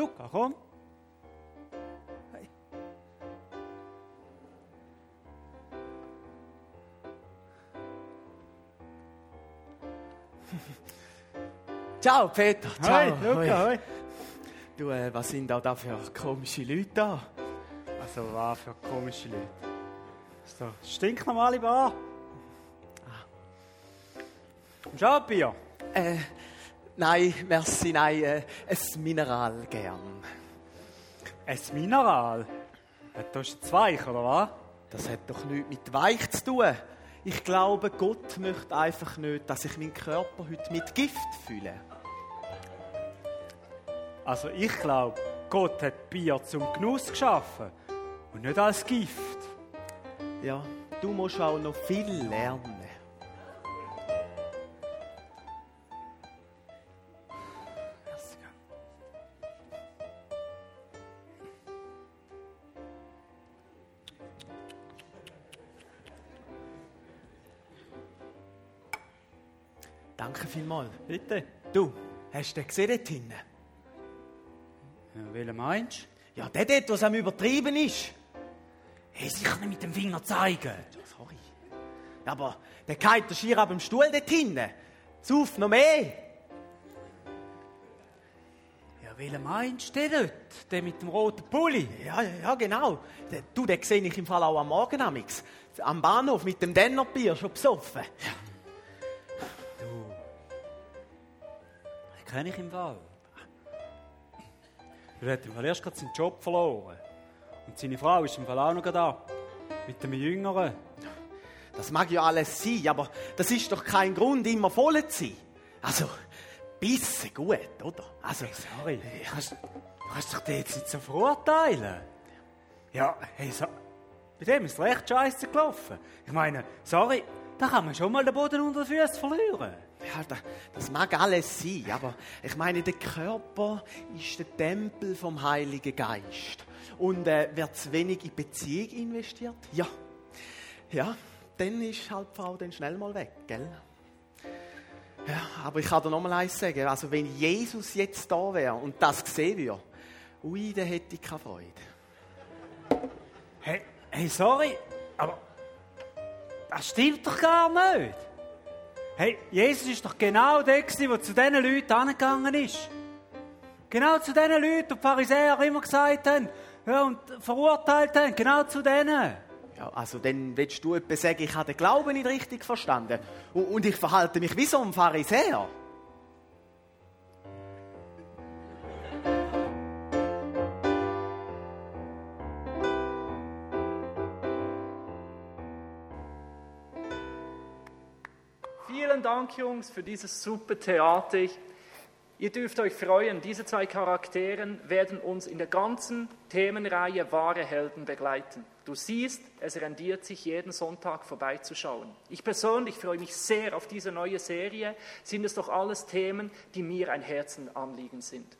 Luca, komm. Hey. Ciao Peter, ciao. Hi, Luca, Hoi. Du, äh, was sind da, da für komische Leute da? Also, was für komische Leute. Das ist doch stinknormale Bar. Auch ein Bier? Äh, nein, merci, nein, äh, ein Mineral gern. Ein Mineral. Ja, Da ist jetzt weich, oder was? Das hat doch nichts mit weich zu tun. Ich glaube, Gott möchte einfach nicht, dass ich meinen Körper heute mit Gift fühle. Also, ich glaube, Gott hat Bier zum Genuss geschaffen und nicht als Gift. Ja, du musst auch noch viel lernen. Vielmals. Bitte. Du, hast du den gesehen dort hinten? Ja, welchen meinst Ja, der dort, was am Übertrieben ist. du? Hey, sicher nicht mit dem Finger zeigen. Ja, sorry. Aber der geht der schier ab dem Stuhl dort hinten. Sauf noch mehr. Ja, welchen meinst du denn dort? Der mit dem roten Pulli? Ja, ja, ja, genau. Der- Du, den sehe ich im Fall auch am Morgen. Am Bahnhof mit dem Dennerbier schon besoffen. Den kenne ich im Fall. Er hat im Fall erst gerade seinen Job verloren. Und seine Frau ist im Fall auch noch da. Mit dem Jüngeren. Das mag ja alles sein, aber das ist doch kein Grund, immer voll zu sein. Also, bisschen gut, oder? Also, Sorry, du kannst, du kannst dich jetzt nicht so verurteilen. Ja, hey, so, bei dem ist es recht scheiße gelaufen. Ich meine, sorry, da kann man schon mal den Boden unter den Füßen verlieren. ja, das, das mag alles sein, aber ich meine, der Körper ist der Tempel vom Heiligen Geist. Und äh, wird zu wenig in Beziehung investiert? Ja. Ja, dann ist halt die Frau dann schnell mal weg, gell? Ja, aber ich kann dir noch mal eins sagen. Also, wenn Jesus jetzt da wäre und das sehen würde, ui, dann hätte ich keine Freude. Hey, hey, sorry, aber das stimmt doch gar nicht. Hey, Jesus ist doch genau der, der zu diesen Leuten angegangen ist. Genau zu diesen Leuten, die die Pharisäer immer gesagt haben ja, und verurteilt haben. Genau zu denen. Ja, also dann willst du etwa sagen, ich habe den Glauben nicht richtig verstanden und, und ich verhalte mich wie so ein Pharisäer. Vielen Dank, Jungs, für dieses super Theater. Ihr dürft euch freuen, diese zwei Charakteren werden uns in der ganzen Themenreihe wahre Helden begleiten. Du siehst, es rendiert sich jeden Sonntag vorbeizuschauen. Ich persönlich freue mich sehr auf diese neue Serie. Sind es doch alles Themen, die mir ein Herzenanliegen sind.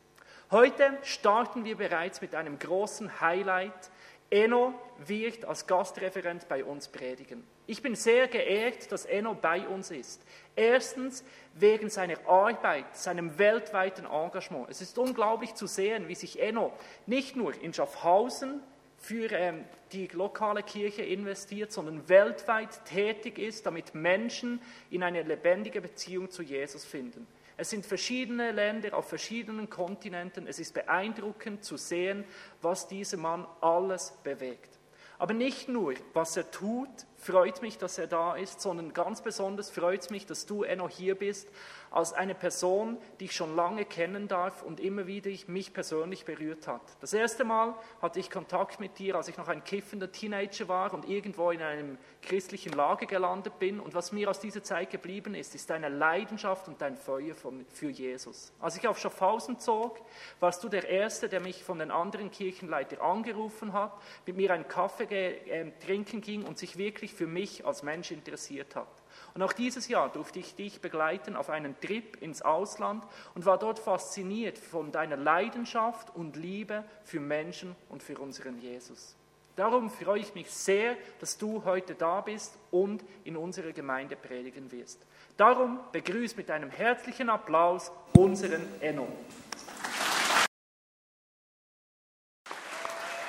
Heute starten wir bereits mit einem großen Highlight. Enno wird als Gastreferent bei uns predigen. Ich bin sehr geehrt, dass Enno bei uns ist. Erstens wegen seiner Arbeit, seinem weltweiten Engagement. Es ist unglaublich zu sehen, wie sich Enno nicht nur in Schaffhausen für ähm, die lokale Kirche investiert, sondern weltweit tätig ist, damit Menschen in eine lebendige Beziehung zu Jesus finden. Es sind verschiedene Länder auf verschiedenen Kontinenten. Es ist beeindruckend zu sehen, was dieser Mann alles bewegt. Aber nicht nur, was er tut, freut mich, dass er da ist, sondern ganz besonders freut es mich, dass du, Enno, hier bist, als eine Person, die ich schon lange kennen darf und immer wieder mich persönlich berührt hat. Das erste Mal hatte ich Kontakt mit dir, als ich noch ein kiffender Teenager war und irgendwo in einem christlichen Lager gelandet bin. Und was mir aus dieser Zeit geblieben ist, ist deine Leidenschaft und dein Feuer für Jesus. Als ich auf Schaffhausen zog, warst du der Erste, der mich von den anderen Kirchenleitern angerufen hat, mit mir einen Kaffee äh, trinken ging und sich wirklich für mich als Mensch interessiert hat. Und auch dieses Jahr durfte ich dich begleiten auf einen Trip ins Ausland und war dort fasziniert von deiner Leidenschaft und Liebe für Menschen und für unseren Jesus. Darum freue ich mich sehr, dass du heute da bist und in unserer Gemeinde predigen wirst. Darum begrüß mit einem herzlichen Applaus unseren Enno.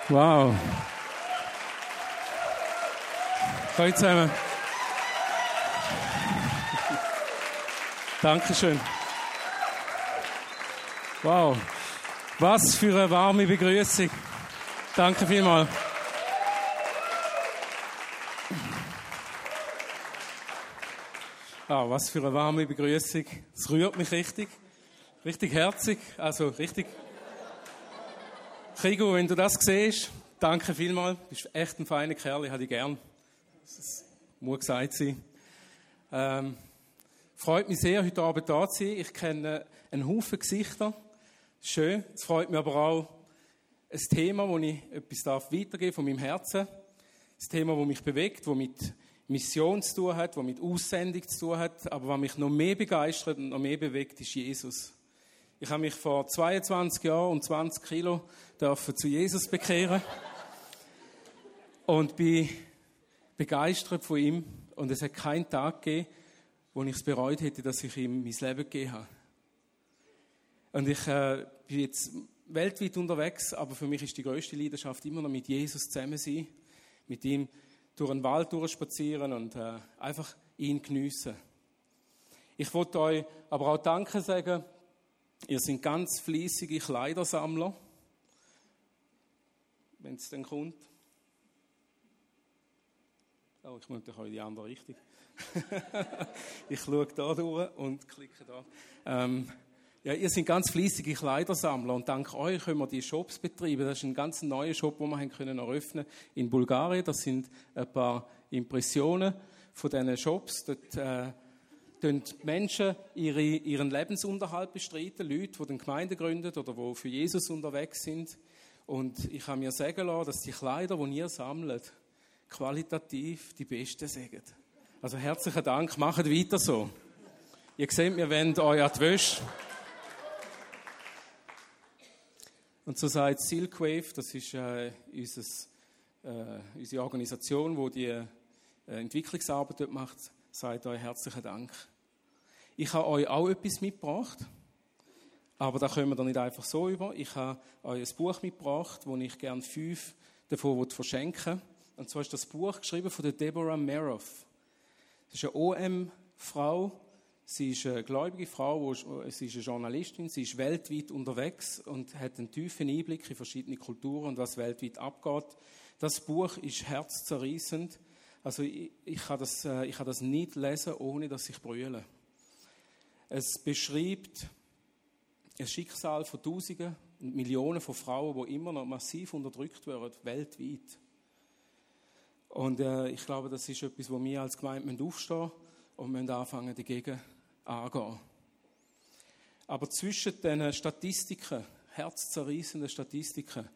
Wow. Hallo zusammen. Dankeschön. Wow. Was für eine warme Begrüßung. Danke vielmals. Ah, was für eine warme Begrüßung. Es rührt mich richtig. Richtig herzig. Also richtig. Krigo, wenn du das siehst, danke vielmals. Du bist echt ein feiner Kerl, ich habe dich gern. Das muss gesagt sein. Ähm, freut mich sehr, heute Abend da zu sein. Ich kenne einen Haufen Gesichter. Schön. Es freut mich aber auch, ein Thema, wo ich etwas darf weitergeben von meinem Herzen. Ein Thema, das mich bewegt, das mit Mission zu tun hat, das mit Aussendung zu tun hat. Aber was mich noch mehr begeistert und noch mehr bewegt, ist Jesus. Ich habe mich vor 22 Jahren und 20 Kilo zu Jesus bekehren und bin begeistert von ihm. Und es hat keinen Tag gegeben, wo ich es bereut hätte, dass ich ihm mein Leben gegeben habe. Und ich äh, bin jetzt weltweit unterwegs, aber für mich ist die größte Leidenschaft immer noch mit Jesus zusammen sein, mit ihm durch den Wald durchspazieren und äh, einfach ihn geniessen. Ich wollte euch aber auch Danke sagen Ihr seid ganz fließige Kleidersammler, wenn es dann kommt. Oh, ich muss euch in die andere Richtung. ich schaue da durch und klicke da. Ähm, ja, ihr seid ganz fließige Kleidersammler und dank euch können wir die Shops betreiben. Das ist ein ganz neuer Shop, den wir haben können eröffnen in Bulgarien. Das sind ein paar Impressionen von diesen Shops. Dort äh, Menschen ihre, ihren Lebensunterhalt bestreiten, Leute, die den Gemeinde gründen oder die für Jesus unterwegs sind. Und ich habe mir sagen lassen, dass die Kleider, die ihr sammelt, qualitativ die besten sind. Also herzlichen Dank, macht weiter so. Ihr seht, wir wollen euch an die Wäsche. Und so sagt Silkwave, das ist äh, unser, äh, unsere Organisation, die die äh, Entwicklungsarbeit dort macht, sagt euch herzlichen Dank. Ich habe euch auch etwas mitgebracht, aber da kommen wir dann nicht einfach so über. Ich habe euch ein Buch mitgebracht, wo ich gerne fünf davon verschenken will. Und zwar ist das Buch geschrieben von Deborah Meroff. Das ist eine OM-Frau. Sie ist eine gläubige Frau, sie ist eine Journalistin, sie ist weltweit unterwegs und hat einen tiefen Einblick in verschiedene Kulturen und was weltweit abgeht. Das Buch ist herzzerreißend. Also ich, ich, kann das, äh, ich kann das nicht lesen, ohne dass ich brülle. Es beschreibt ein Schicksal von Tausenden und Millionen von Frauen, die immer noch massiv unterdrückt werden, weltweit. Und äh, ich glaube, das ist etwas, wo wir als Gemeinde aufstehen und müssen anfangen, dagegen anzugehen. Aber zwischen den Statistiken, herzzerreißenden Statistiken,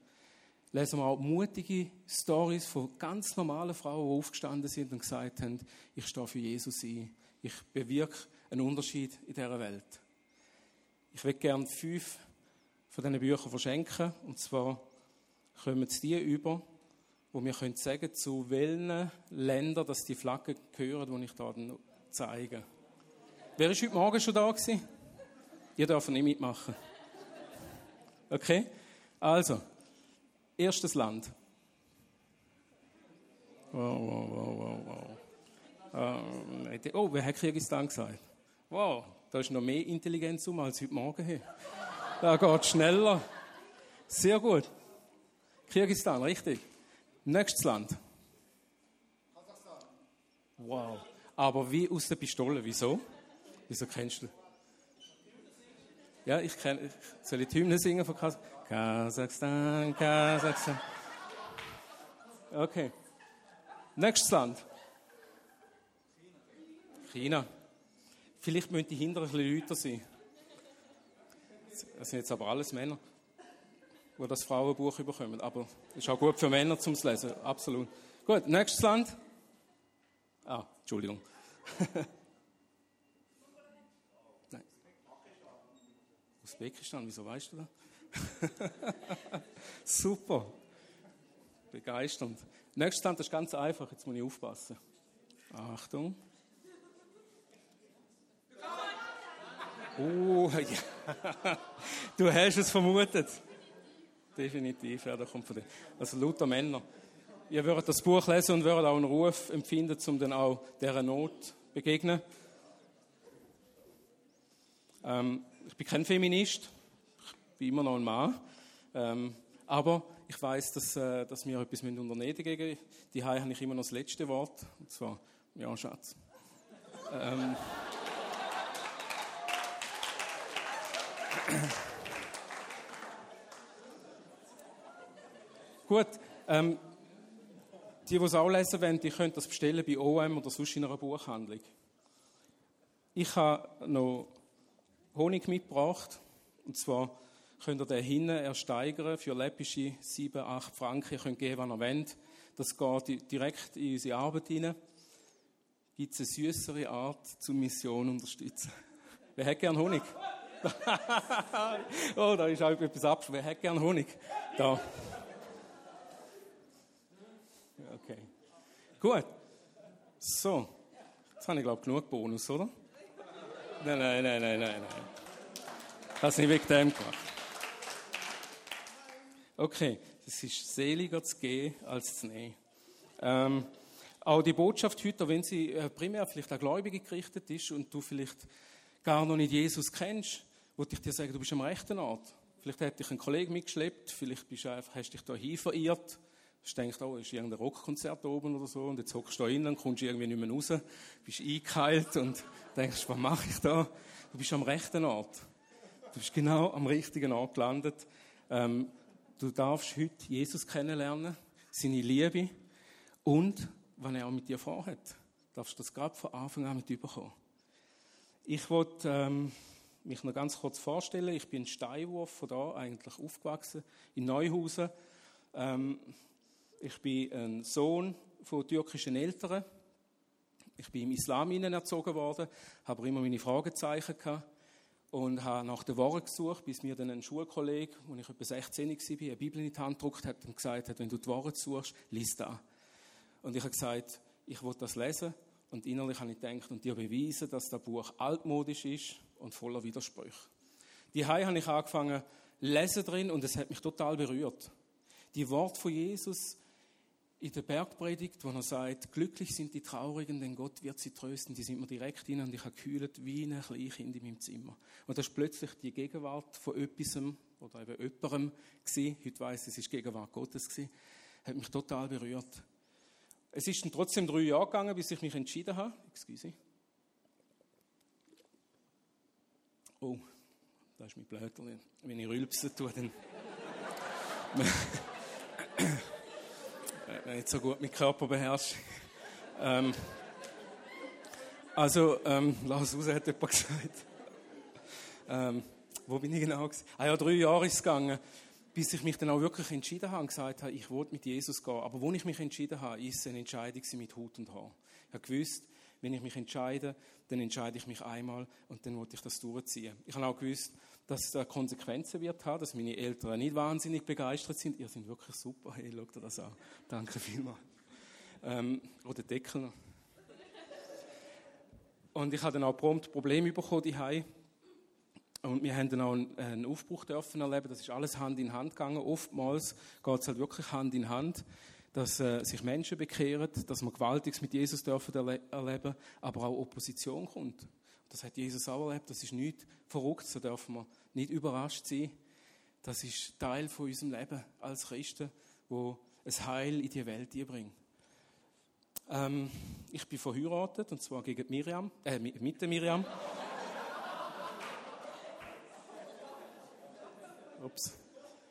lesen wir auch mutige Stories von ganz normalen Frauen, die aufgestanden sind und gesagt haben, ich stehe für Jesus ein. Ich bewirke einen Unterschied in dieser Welt. Ich würde gerne fünf von diesen Büchern verschenken. Und zwar kommen es die über, wo wir können sagen, zu welchen Ländern dass die Flaggen gehören, die ich hier zeige. Wer ist heute Morgen schon da gewesen? Ihr dürft nicht mitmachen. Okay? Also, erstes Land. Wow, wow, wow, wow, wow. Ähm, oh, wer hat Kirgistan gesagt? Wow, da ist noch mehr Intelligenz um als heute Morgen hier. Da geht schneller. Sehr gut. Kirgistan, richtig. Nächstes Land. Wow. Aber wie aus der Pistole. Wieso? Wieso kennst du? Ja, ich kenne. Soll ich die Hymne singen von Kasachstan? Kasachstan, Okay. Nächstes Land. China. Vielleicht müssen die hinter ein bisschen Leute sein. Das sind jetzt aber alles Männer, die das Frauenbuch bekommen. Aber es ist auch gut für Männer zum Lesen, absolut. Gut, nächstes Land. Ah, Entschuldigung. Nein. Usbekistan, wieso weißt du das? Super. Begeisternd. Nächstes Land ist ganz einfach, jetzt muss ich aufpassen. Achtung. Oh, ja. Du hast es vermutet. Definitiv. Ja, da kommt von dem. Also lauter Männer. Ihr würdet das Buch lesen und würdet auch einen Ruf empfinden, um dann auch dieser Not begegnen. Ähm, ich bin kein Feminist, ich bin immer noch ein Mann. Ähm, aber ich weiß, dass, äh, dass wir etwas unternehmen dagegen. Die habe ich immer noch das letzte Wort. Und zwar, ja, Schatz. ähm, Gut, ähm, die, die es auch lesen wollen, die können das bestellen bei OM oder sonst in einer Buchhandlung. Ich habe noch Honig mitgebracht. Und zwar könnt ihr den hinten ersteigern für läppische 7, 8 Franken. Ihr könnt geben, was ihr wollt. Das geht direkt in unsere Arbeit hinein. Gibt es eine süßere Art, zur Mission unterstützen? Wer hätte gern Honig? oh, da ist auch etwas abgeschlossen. Wer hätte gern Honig? Da. Okay. Gut. So. Jetzt habe ich, glaube ich, genug Bonus, oder? Nein, nein, nein, nein, nein, nein. Ich habe es nicht wegen dem gemacht. Okay, es ist seliger zu gehen als zu nehmen. Ähm, auch die Botschaft heute, wenn sie äh, primär vielleicht an Gläubige gerichtet ist und du vielleicht gar noch nicht Jesus kennst, würde ich dir sagen, du bist am rechten Ort. Vielleicht hat dich ein Kollege mitgeschleppt, vielleicht bist du einfach, hast dich hier verirrt. Du denkst, oh, ist irgendein Rockkonzert oben oder so, und jetzt hockst du da innen, kommst irgendwie nicht mehr raus, bist eingeheilt und denkst, was mache ich da? Du bist am rechten Ort. Du bist genau am richtigen Ort gelandet. Ähm, du darfst heute Jesus kennenlernen, seine Liebe und, was er auch mit dir vorhat, darfst du das gerade von Anfang an mit überkommen. Ich wollte ähm, mich noch ganz kurz vorstellen. Ich bin Steinwurf von da eigentlich aufgewachsen, in Neuhausen. Ähm, ich bin ein Sohn von türkischen Eltern. Ich bin im Islam erzogen worden, habe immer meine Fragezeichen gehabt und habe nach der Worte gesucht, bis mir dann ein Schulkollege, als ich etwa 16 war, eine Bibel in die Hand gedruckt hat und gesagt hat, wenn du die Worte suchst, lies da. Und ich habe gesagt, ich will das lesen und innerlich habe ich gedacht und dir beweisen, dass das Buch altmodisch ist und voller Widersprüche. Die habe ich angefangen lesen drin und es hat mich total berührt. Die Worte von Jesus in der Bergpredigt, wo er sagt, glücklich sind die Traurigen, denn Gott wird sie trösten, die sind mir direkt hin und ich habe gekühlt wie ein Kleinkind in meinem Zimmer. Und das ist plötzlich die Gegenwart von etwas oder eben jemandem gewesen. Heute weiss ich, es ist Gegenwart Gottes gewesen. Hat mich total berührt. Es ist dann trotzdem drei Jahre gegangen, bis ich mich entschieden habe. Excuse. Oh, da ist mein Blöterchen. Wenn ich rülpsen tue, dann... nicht so gut mit Körper beherrscht. Ähm, also, ähm, Lars Hause hat jemand gesagt. Ähm, wo bin ich genau? Ah ja, drei Jahre ist es gegangen, bis ich mich dann auch wirklich entschieden habe und gesagt habe, ich will mit Jesus gehen. Aber wo ich mich entschieden habe, ist eine Entscheidung mit Hut und Haar. Ich habe gewusst, wenn ich mich entscheide, dann entscheide ich mich einmal und dann wollte ich das durchziehen. Ich habe auch gewusst, dass es Konsequenzen wird haben, dass meine Eltern nicht wahnsinnig begeistert sind. Ihr seid wirklich super, hey, schaut ihr das an. Danke vielmals. Ähm, oder Deckel noch. Und ich habe dann auch prompt Probleme bekommen, die und wir haben dann auch einen Aufbruch dürfen erleben. Das ist alles Hand in Hand gegangen. Oftmals geht es halt wirklich Hand in Hand, dass äh, sich Menschen bekehren, dass wir Gewaltiges mit Jesus dürfen erle erleben, aber auch Opposition kommt. Das hat Jesus auch erlebt. Das ist nicht verrückt, so dürfen wir nicht überrascht sein. Das ist Teil von unserem Leben als Christen, wo ein Heil in die Welt bringt. Ähm, ich bin verheiratet, und zwar gegen Miriam, äh, mit der Miriam. Ups,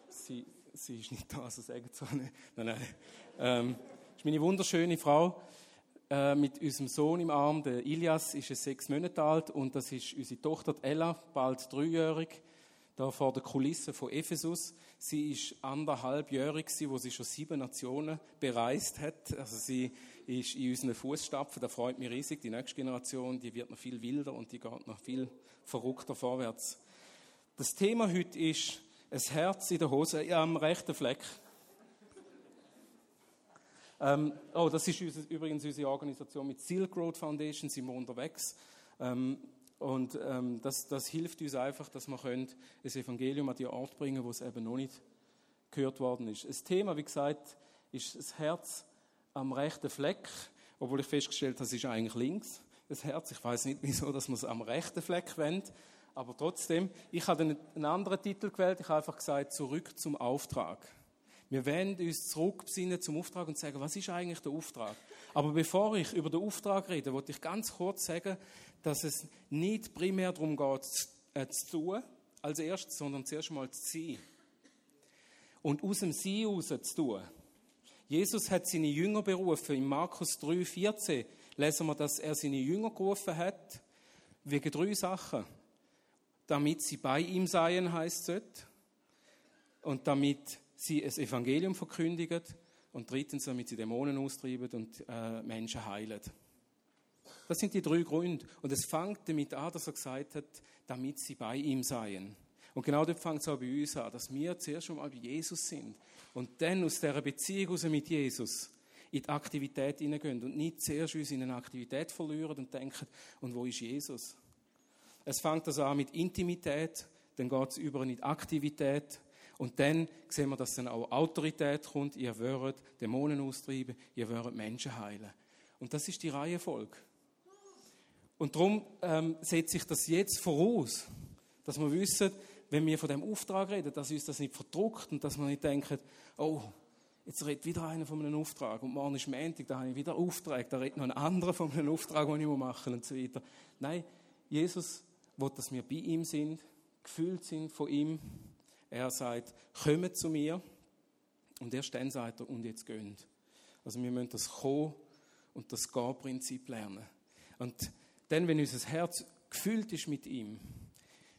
sie, sie ist nicht da, also sagen zu Nein, nein. Ähm, das ist meine wunderschöne Frau. Äh, mit unserem Sohn im Arm, der Ilias, ist sechs Monate alt und das ist unsere Tochter Ella, bald dreijährig, da vor der Kulisse von Ephesus. Sie ist anderthalbjährig, wo sie schon sieben Nationen bereist hat. Also sie ist in unseren Fußstapfen, da freut mich riesig. Die nächste Generation, die wird noch viel wilder und die geht noch viel verrückter vorwärts. Das Thema heute ist ein Herz in der Hose am rechten Fleck. Ähm, oh, das ist unser, übrigens unsere Organisation mit Silk Road Foundation, sind wir unterwegs. Ähm, und ähm, das, das, hilft uns einfach, dass wir können ein Evangelium an die Ort bringen, wo es eben noch nicht gehört worden ist. Das Thema, wie gesagt, ist das Herz am rechten Fleck, obwohl ich festgestellt habe, es ist eigentlich links, das Herz. Ich weiß nicht, wieso, dass man es am rechten Fleck wendet, aber trotzdem, ich habe einen anderen Titel gewählt, ich habe einfach gesagt, zurück zum Auftrag. Wir werden uns zurückbesinnen zum Auftrag und sagen, was ist eigentlich der Auftrag? Aber bevor ich über den Auftrag rede, wollte ich ganz kurz sagen, dass es nicht primär darum geht, äh, zu tun, als erstes, sondern zuerst mal zu sein. Und aus dem Sein heraus zu tun. Jesus hat seine Jünger berufen. In Markus 3,14 lesen wir, dass er seine Jünger gerufen hat, wegen drei Sachen. Damit sie bei ihm seien, heißt es Und damit sie das Evangelium verkündigen. Und drittens, damit sie Dämonen austreiben und äh, Menschen heilen. Das sind die drei Gründe. Und es fängt damit an, dass er gesagt hat, damit sie bei ihm seien. Und genau dort fängt es auch bei uns an, dass wir zuerst einmal bei Jesus sind und dann aus dieser Beziehung raus mit Jesus in die Aktivität hineingehen und nicht zuerst uns in eine Aktivität verlieren und denken, und wo ist Jesus? Es fängt also an mit Intimität, dann geht es über in Aktivität und dann sehen wir, dass dann auch Autorität kommt. Ihr werdet Dämonen austreiben, ihr werdet Menschen heilen. Und das ist die Reihenfolge. Und darum ähm, setzt sich das jetzt voraus, dass wir wissen, wenn wir von dem Auftrag reden, dass uns das nicht verdruckt und dass wir nicht denken, oh, jetzt redet wieder einer von einem Auftrag und morgen ist Montag, da habe ich wieder Auftrag, da redet noch ein anderer von einem Auftrag, den ich machen muss und so weiter. Nein, Jesus will, dass wir bei ihm sind, gefühlt sind von ihm. Er sagt, kommt zu mir und erst dann sagt er, und jetzt gönnt. Also wir müssen das Kommen und das Gehen-Prinzip lernen. Und dann, wenn unser Herz gefüllt ist mit ihm,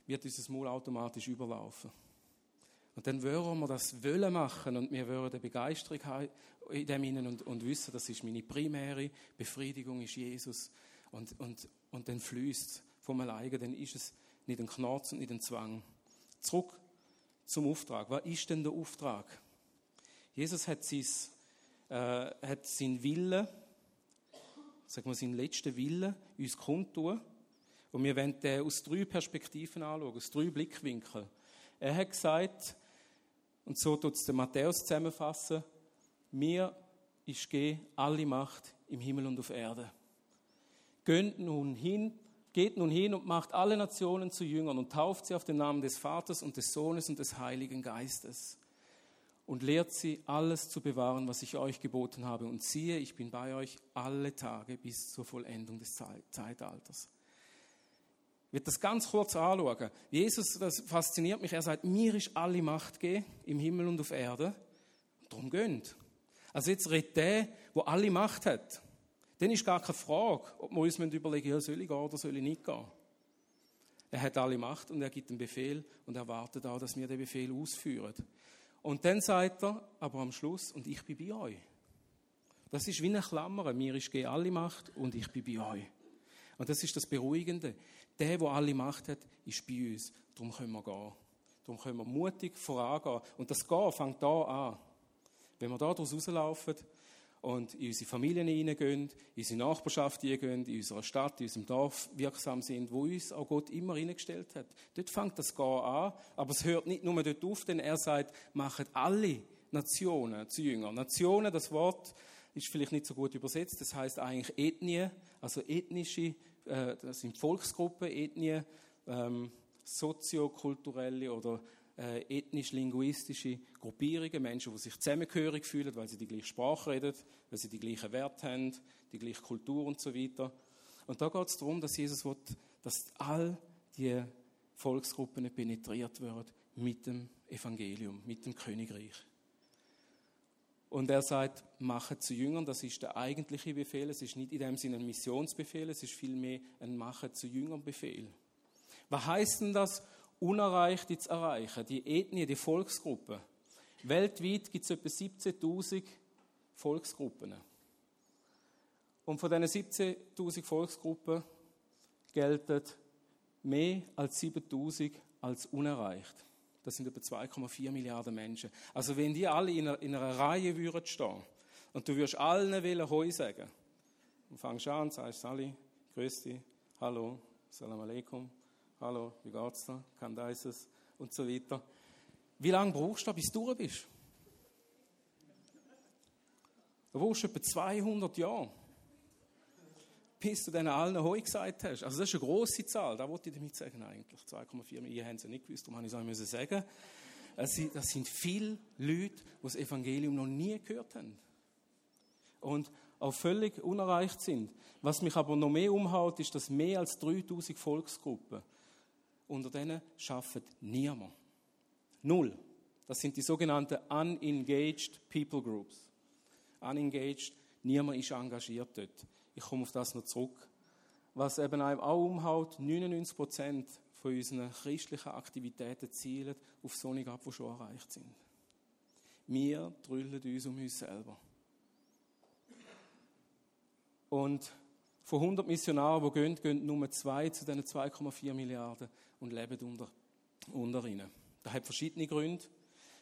wird unser Maul automatisch überlaufen. Und dann würden wir das wollen machen und wir würden eine Begeisterung haben in dem Innen und, und wissen, das ist meine primäre Befriedigung, ist Jesus. Und, und, und dann fließt vom alleine, dann ist es nicht ein Knarz und nicht ein Zwang. Zurück zum Auftrag. Was ist denn der Auftrag? Jesus hat, sein, äh, hat seinen Willen sagen wir, seinen letzten Willen uns kundtun. Und wir wollen den aus drei Perspektiven anschauen, aus drei Blickwinkeln. Er hat gesagt, und so tut es der Matthäus zusammenfassen, mir ist gegeben alle Macht im Himmel und auf Erde. Geht nun hin, geht nun hin und macht alle Nationen zu Jüngern und tauft sie auf den Namen des Vaters und des Sohnes und des Heiligen Geistes und lehrt sie, alles zu bewahren, was ich euch geboten habe. Und siehe, ich bin bei euch alle Tage bis zur Vollendung des Zeitalters. Ich werde das ganz kurz anschauen. Jesus, das fasziniert mich. Er sagt, mir ist alle Macht gegeben, im Himmel und auf Erde. Darum gönnt. Also jetzt redet der, wo alle Macht hat. Dann ist gar keine Frage, ob wir uns überlegen, ja, soll ich gehen oder soll ich nicht gehen. Er hat alle Macht und er gibt den Befehl und erwartet auch, dass wir den Befehl ausführen. Und dann sagt er, aber am Schluss, und ich bin bei euch. Das ist wie eine Klammer. Mir ist alle Macht und ich bin bei euch. Und das ist das Beruhigende. Der, der alle Macht hat, ist bei uns. Darum können wir gehen. Darum können wir mutig vorangehen. Und das Gehen fängt da an. Wenn wir da daraus rauslaufen, und in unsere Familien hineingehen, in unsere Nachbarschaft hineingehen, in unserer Stadt, in unserem Dorf wirksam sind, wo uns auch Gott immer hineingestellt hat. Dort fängt das Gehen an, aber es hört nicht nur dort auf, denn er sagt, machen alle Nationen zu Jüngern. Nationen, das Wort ist vielleicht nicht so gut übersetzt, das heißt eigentlich Ethnie, also ethnische, äh, das sind Volksgruppen, Ethnie, ähm, soziokulturelle oder äh, ethnisch-linguistische Gruppierungen, Menschen, die sich zusammengehörig fühlen, weil sie die gleiche Sprache reden, weil sie die gleichen Werte haben, die gleiche Kultur und so weiter. Und da geht es darum, dass Jesus will, dass all die Volksgruppen penetriert werden mit dem Evangelium, mit dem Königreich. Und er sagt, mache zu Jüngern, das ist der eigentliche Befehl. Es ist nicht in dem Sinne ein Missionsbefehl, es ist vielmehr ein Mache zu Jüngern Befehl. Was heißt denn das? Unerreichte zu erreichen, die Ethnie, die Volksgruppen. Weltweit gibt es etwa 17.000 Volksgruppen. Und von diesen 17.000 Volksgruppen gelten mehr als 7.000 als unerreicht. Das sind etwa 2,4 Milliarden Menschen. Also wenn die alle in einer, in einer Reihe würden stehen und du würdest allen wollen Heu sagen, und fangst an, sagst Sali, grüß dich, hallo, salam alaikum, hallo, wie geht's da, kann da ist es und so weiter. Wie lange brauchst du, bis du durch bist? Da brauchst du etwa 200 Jahre, bis du denen allen Heu gesagt hast. Also das ist eine grosse Zahl, da wollte ich damit sagen eigentlich. 2,4 Millionen, ihr habt es ja nicht gewusst, darum habe ich es sagen Das sind viele Leute, die das Evangelium noch nie gehört haben. Und auch völlig unerreicht sind. Was mich aber noch mehr umhaut, ist, dass mehr als 3000 Volksgruppen unter denen schafft niemand. Null. Das sind die sogenannten Unengaged People Groups. Unengaged, niemand ist engagiert dort. Ich komme auf das noch zurück. Was eben einem auch umhaut, 99 Prozent von unseren christlichen Aktivitäten zielen auf solche ab, die schon erreicht sind. Wir drüllen uns um uns selber. Und von 100 Missionaren, die gehen, gehen nur zwei zu diesen 2,4 Milliarden und leben unter, unter ihnen. Das hat verschiedene Gründe.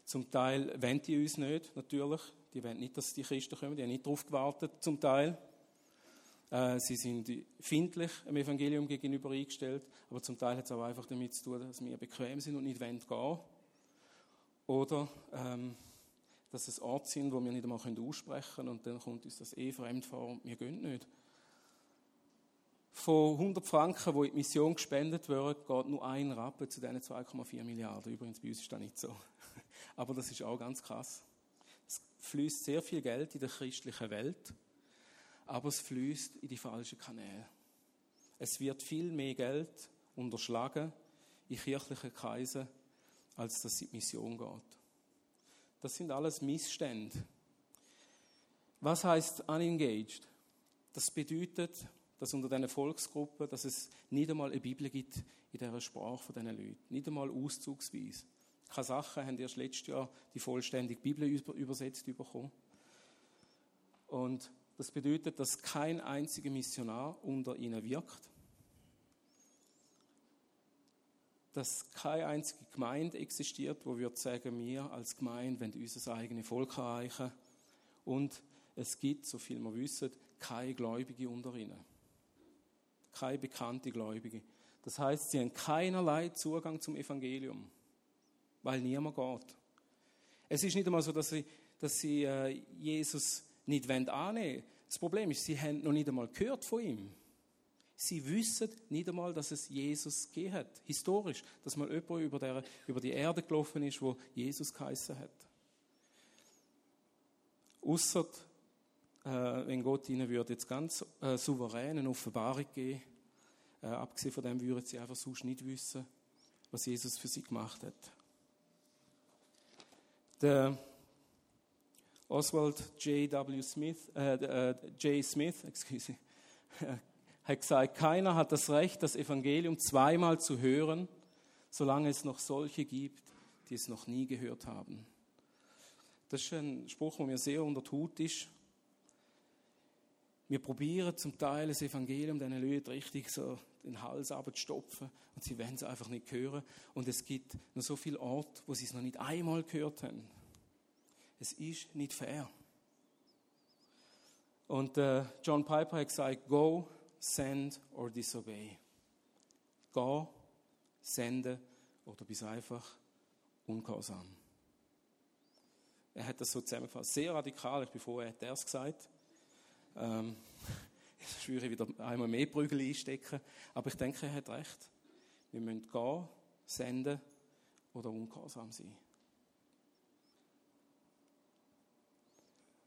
Zum Teil wollen die uns nicht, natürlich. Die wollen nicht, dass die Christen kommen. Die haben nicht darauf gewartet, zum Teil. Äh, sie sind findlich dem Evangelium gegenüber eingestellt. Aber zum Teil hat es auch einfach damit zu tun, dass wir bequem sind und nicht gehen wollen. Oder ähm, dass es Orte sind, wo wir nicht einmal aussprechen können und dann kommt uns das eh fremd vor und wir gehen nicht. Von 100 Franken, die in die Mission gespendet werden, geht nur ein Rappen zu diesen 2,4 Milliarden. Übrigens, bei uns ist das nicht so. Aber das ist auch ganz krass. Es fließt sehr viel Geld in der christlichen Welt, aber es fließt in die falschen Kanäle. Es wird viel mehr Geld unterschlagen in kirchlichen Kreisen, als dass es in die Mission geht. Das sind alles Missstände. Was heißt unengaged? Das bedeutet, dass unter diesen Volksgruppen, dass es nicht einmal eine Bibel gibt in dieser Sprache von diesen Leuten. Nicht einmal auszugsweise. Kasachen haben erst letztes Jahr die vollständige Bibel übersetzt bekommen. Und das bedeutet, dass kein einziger Missionar unter ihnen wirkt. dass keine einzige Gemeinde existiert, wo wir sagen, wir als Gemeinde wollen unser eigenes Volk erreichen. Und es gibt, so viel wir wissen, keine Gläubige unter ihnen. Keine bekannte Gläubige. Das heißt, sie haben keinerlei Zugang zum Evangelium, weil niemand geht. Es ist nicht einmal so, dass sie, dass sie äh, Jesus nicht annehmen wollen. Das Problem ist, sie haben noch nicht einmal gehört von ihm. Sie wissen nicht einmal, dass es Jesus gegeben hat. Historisch, dass mal jemand über, der, über die Erde gelaufen ist, wo Jesus geheißen hat. Ausser, wenn Gott ihnen würde jetzt ganz äh, souverän eine Offenbarung geben, äh, abgesehen von dem würden sie einfach sonst nicht wissen, was Jesus für sie gemacht hat. Der Oswald J. W. Smith, äh, äh J. Smith, excuse, hat gesagt, keiner hat das Recht, das Evangelium zweimal zu hören, solange es noch solche gibt, die es noch nie gehört haben. Das ist ein Spruch, der mir sehr unter Hut ist. Wir probieren zum Teil das Evangelium diesen Leuten richtig so den Hals abzustopfen und sie werden es einfach nicht hören. Und es gibt noch so viele Orte, wo sie es noch nicht einmal gehört haben. Es ist nicht fair. Und äh, John Piper hat gesagt, go send or disobey. Geh, sende oder bist einfach ungehorsam. Er hat das so zusammengefasst. Sehr radikal. Ich bin hat er es gesagt. Ähm, ich schwöre wieder einmal mehr Prügel einstecken. Aber ich denke, er hat recht. Wir müssen gehen, senden oder ungehorsam sein.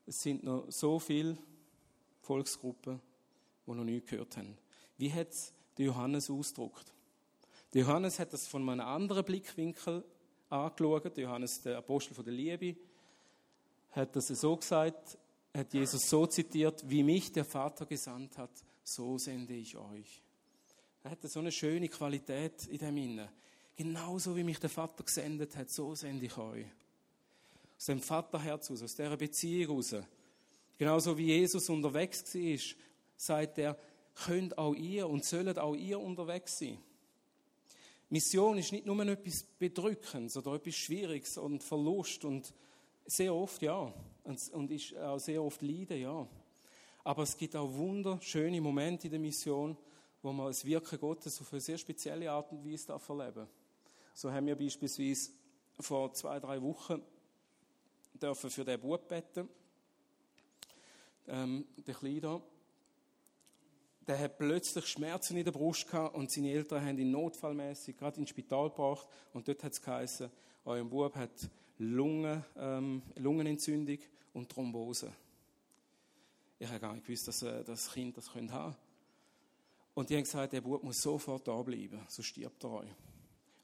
Es sind noch so viele Volksgruppen, die noch nie gehört haben. Wie hat es Johannes ausgedrückt? Der Johannes hat das von einem anderen Blickwinkel angeschaut. Johannes, der Apostel von der Liebe, hat das so gesagt, hat Jesus so zitiert, wie mich der Vater gesandt hat, so sende ich euch. Er hatte so eine schöne Qualität in dem Inne. Genauso wie mich der Vater gesendet hat, so sende ich euch. Aus dem Vaterherz aus, aus dieser Beziehung raus. Genauso wie Jesus unterwegs war sagt er, könnt auch ihr und sollt auch ihr unterwegs sein. Mission ist nicht nur etwas Bedrückendes oder etwas Schwieriges und Verlust und sehr oft ja und, und ist auch sehr oft Leiden, ja. Aber es gibt auch wunderschöne Momente in der Mission, wo man das Wirken Gottes auf eine sehr spezielle Art und Weise darf erleben. So haben wir beispielsweise vor zwei, drei Wochen dürfen für den Bub beten ähm, der Kleine, der hat plötzlich Schmerzen in der Brust gehabt und seine Eltern haben ihn notfallmäßig gerade ins Spital gebracht und dort hat es geheißen, euer Bub hat Lungen, ähm, Lungenentzündung und Thrombose. Ich habe gar nicht gewusst, dass äh, das Kind das haben könnte. Und die haben gesagt, der Bub muss sofort da bleiben, so stirbt er euch.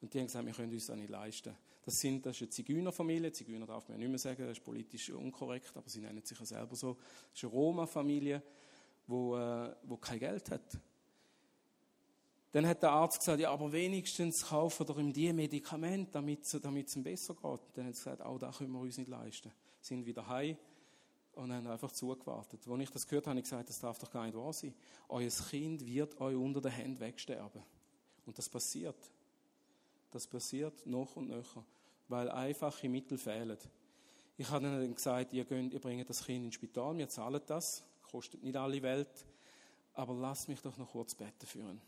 Und die haben gesagt, wir können uns das nicht leisten. Das, sind, das ist eine Zigeunerfamilie. Zigeuner darf man ja nicht mehr sagen, das ist politisch unkorrekt, aber sie nennen sich ja selber so. Das ist eine Roma-Familie, wo, äh, wo kein Geld hat. Dann hat der Arzt gesagt, ja, aber wenigstens kaufen doch ihm die Medikamente, damit, damit es ihm besser geht. Und dann hat er gesagt, auch das können wir uns nicht leisten. Sind wieder heim und haben einfach zugewartet. Als ich das gehört habe, habe ich gesagt, das darf doch gar nicht wahr sein. Euer Kind wird euch unter den Händen wegsterben. Und das passiert. Das passiert noch und nöcher, weil einfache Mittel fehlen. Ich habe ihnen gesagt, ihr, geht, ihr bringt das Kind ins Spital, wir zahlen das, kostet nicht alle Welt, aber lasst mich doch noch kurz beten führen.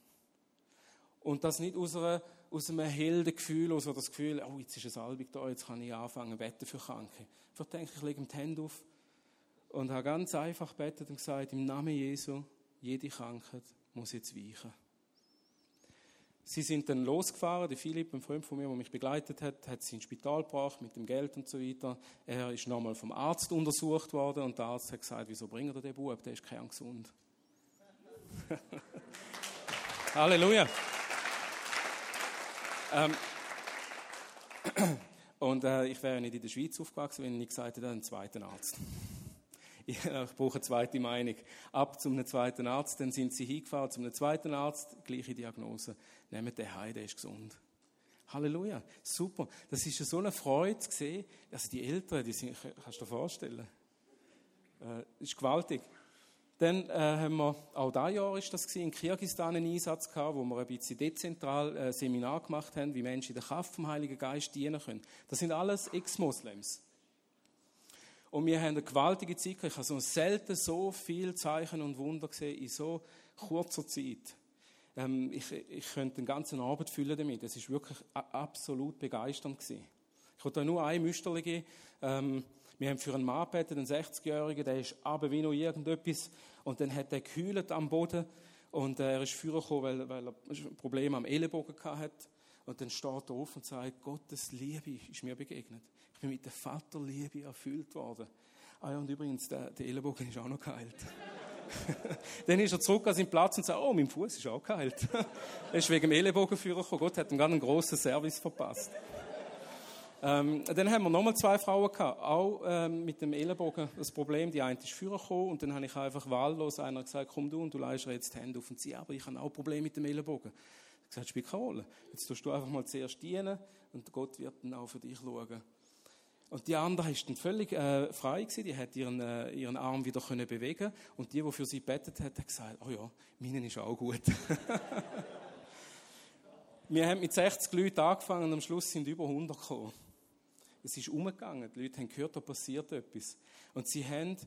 Und das nicht aus, einer, aus einem Heldengefühl, aus das Gefühl, oh, jetzt ist ein Albig da, jetzt kann ich anfangen, beten für Kranke. Ich denke, ich lege ihm die Hände auf und habe ganz einfach betet und gesagt, im Namen Jesu, jede Krankheit muss jetzt weichen. Sie sind dann losgefahren. Der Philipp, ein Freund von mir, der mich begleitet hat, hat sie ins Spital gebracht mit dem Geld und so weiter. Er ist nochmal vom Arzt untersucht worden und der Arzt hat gesagt, wieso bringt er den Bub? Der ist kerngesund. Halleluja. Ähm, und äh, ich wäre nicht in der Schweiz aufgewachsen, wenn ich nicht gesagt hätte, einen zweiten Arzt. ich brauche eine zweite Meinung. Ab zum zweiten Arzt, dann sind sie hingefahren zum zweiten Arzt, gleiche Diagnose. Nehmt den heim, der ist gesund. Halleluja, super. Das ist ja so eine Freude zu sehen. Also die Eltern, die sind, kannst du dir vorstellen. Äh, ist gewaltig. Dann äh, haben wir, auch dieses Jahr ist das gewesen, in Kirgisistan einen Einsatz gehabt, wo wir ein bisschen dezentral äh, Seminar gemacht haben, wie Menschen in der Kraft vom Heiligen Geist dienen können. Das sind alles Ex-Moslems. Und wir haben eine gewaltige Zeit gehabt. Ich habe so selten so viele Zeichen und Wunder gesehen in so kurzer Zeit. Ähm, ich, ich könnte den ganzen Abend füllen damit. Es ist wirklich absolut begeisternd gewesen. Ich wollte nur ein Müsterli geben. Ähm, wir haben für einen Mann gebetet, einen 60-Jährigen, der ist aber wie noch irgendetwas. Und dann hat er gekühlt am Boden. Und äh, er ist vorgekommen, weil, weil er ein Problem am Ellenbogen hatte. Und dann steht er auf und sagt, Gottes Liebe ist mir begegnet. Ich bin mit der Vaterliebe erfüllt worden. Ah ja, und übrigens, der, der Ellenbogen ist auch noch geheilt. dann ist er zurück an seinen Platz und sagt, oh, mein Fuß ist auch geheilt. er ist wegen dem Ellenbogenführer gekommen. Gott hat ihm gerade einen grossen Service verpasst. Ähm, dann haben wir nochmal zwei Frauen gehabt, auch ähm, mit dem Ellenbogen das Problem. Die eine ist Führer gekommen und dann habe ich einfach wahllos einer gesagt, komm du und du leist jetzt die Hände auf und sie, aber ich habe auch Probleme mit dem Ellenbogen. Ich gesagt, spielt keine Rolle. Jetzt tust du einfach mal zuerst dienen und Gott wird dann auch für dich schauen. Und die andere ist dann völlig äh, frei gewesen, die hat ihren, äh, ihren Arm wieder können bewegen und die, die für sie bettet hat, hat gesagt, oh ja, meinen ist auch gut. Wir haben mit 60 Leuten angefangen und am Schluss sind über 100 gekommen. Es ist umgegangen, die Leute haben gehört, da passiert etwas. Und sie haben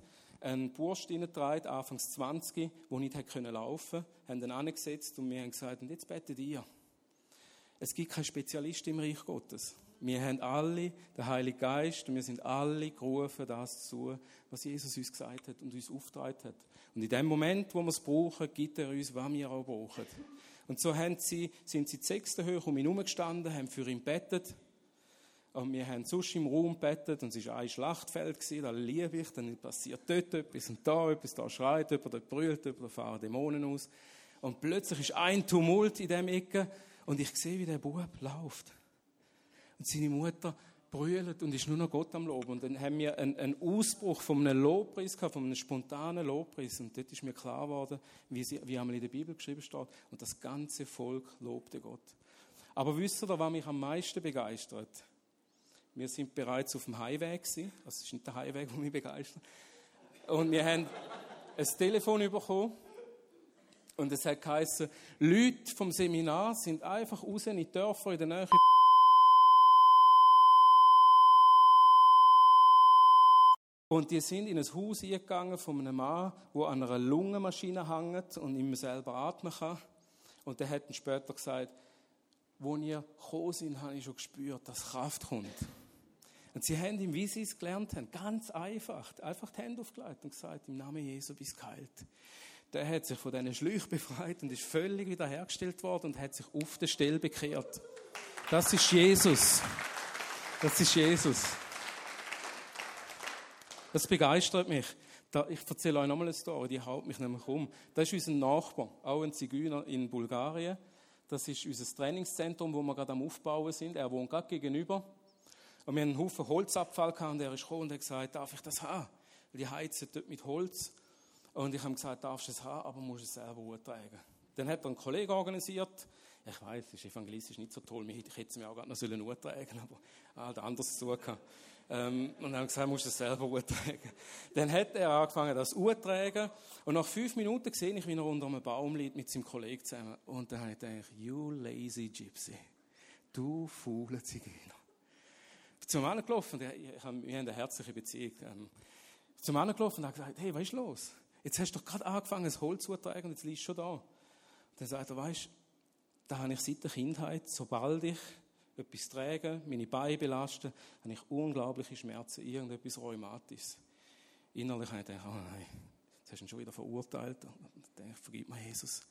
einen Bursch reingetragen, anfangs 20, der nicht laufen konnte, haben ihn angesetzt und wir haben gesagt, und jetzt betet ihr. Es gibt keinen Spezialist im Reich Gottes. Wir haben alle den Heiligen Geist und wir sind alle gerufen, das zu tun, was Jesus uns gesagt hat und uns aufgetragen hat. Und in dem Moment, wo wir es brauchen, gibt er uns, was wir auch brauchen. Und so haben sie, sind sie die sechste Höhe um ihn herumgestanden, haben für ihn bettet. Und wir haben sonst im Raum bettet und es war ein Schlachtfeld, gewesen, da liebe ich, dann passiert dort etwas und da etwas, da schreit jemand, da brüllt jemand, da fahren Dämonen aus. Und plötzlich ist ein Tumult in dem Ecke und ich sehe, wie der Bub läuft. Und seine Mutter brüllt und ist nur noch Gott am Lob. Und dann haben wir einen, einen Ausbruch von einem Lobpreis gehabt, von einem spontanen Lobpreis. Und dort ist mir klar geworden, wie, sie, wie einmal in der Bibel geschrieben steht. Und das ganze Volk lobte Gott. Aber wisst ihr, was mich am meisten begeistert? Wir sind bereits auf dem Highway gewesen. Also, es ist nicht der Highway, der mich begeistert. Und wir haben ein Telefon bekommen. Und es hat geheißen, Leute vom Seminar sind einfach raus in die Dörfer in der Nähe Und die sind in ein Haus eingegangen von einem Mann, der an einer Lungenmaschine hängt und immer selber atmen kann. Und der hat dann später gesagt, wo ihr gekommen sind, habe ich schon gespürt, dass Kraft kommt. Und sie haben ihm, wie sie es gelernt haben, ganz einfach, einfach die Hände aufgelegt und gesagt, im Namen Jesu bist geheilt. Der hat sich von diesen Schläuchen befreit und ist völlig wiederhergestellt worden und hat sich auf der Stelle bekehrt. Das ist Jesus. Das ist Jesus. Das begeistert mich. ich erzähle euch nochmal eine Story, die haut mich nämlich um. Das ist unser Nachbar, auch ein Zigeuner in Bulgarien. Das ist unser Trainingszentrum, wo wir gerade am Aufbauen sind. Er wohnt gerade gegenüber. Und wir haben einen Haufen Holzabfall gehabt und er ist gekommen und hat gesagt, darf ich das haben? Weil die heizen dort mit Holz. Und ich habe gesagt, darfst du es haben, aber musst es selber tragen. Dann hat er einen Kollegen organisiert. Ich weiß, das ist evangelistisch nicht so toll. Ich hätte es mir auch gerade noch tragen sollen, aber er hat anders zu ähm, und dann gesagt, musst du es selber tragen. Dann hat er angefangen, das zu tragen. Und nach fünf Minuten sehe ich, wie er unter einem Baum liegt mit seinem Kollegen zusammen. Und dann habe ich gedacht, you lazy gypsy. Du faule Zigeuner. Zum Mann gelaufen, wir haben eine herzliche Beziehung. Ähm, zum Mann gelaufen und habe gesagt, hey, was ist los? Jetzt hast du doch gerade angefangen, das Holz zu tragen und jetzt liegst du schon da. Und dann sagt er, weißt da habe ich seit der Kindheit, sobald ich etwas trage, meine Beine belaste, habe ich unglaubliche Schmerzen, irgendetwas Rheumatisches. Innerlich habe ich gedacht, oh nein, jetzt hast du ihn schon wieder verurteilt. Und ich denke, vergib mir Jesus.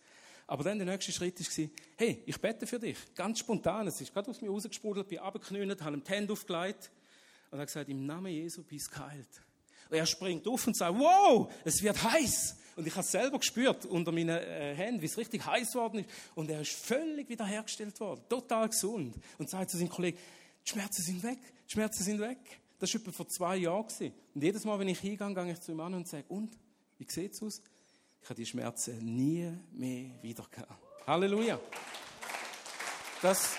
Aber dann der nächste Schritt war, hey, ich bete für dich. Ganz spontan. Es ist gerade aus mir rausgesprudelt, bin abgeknüllt, habe ihm die Hände aufgelegt und habe gesagt, im Namen Jesu bist geheilt. Und er springt auf und sagt, wow, es wird heiß. Und ich habe es selber gespürt unter meinen äh, Händen, wie es richtig heiß worden ist. Und er ist völlig wiederhergestellt worden, total gesund. Und sagt zu seinem Kollegen, die Schmerzen sind weg, die Schmerzen sind weg. Das war etwa vor zwei Jahren. Und jedes Mal, wenn ich hingehe, gehe ich zu ihm an und sage, und, wie sieht es aus? Ich habe die Schmerzen nie mehr wieder. Halleluja. Das,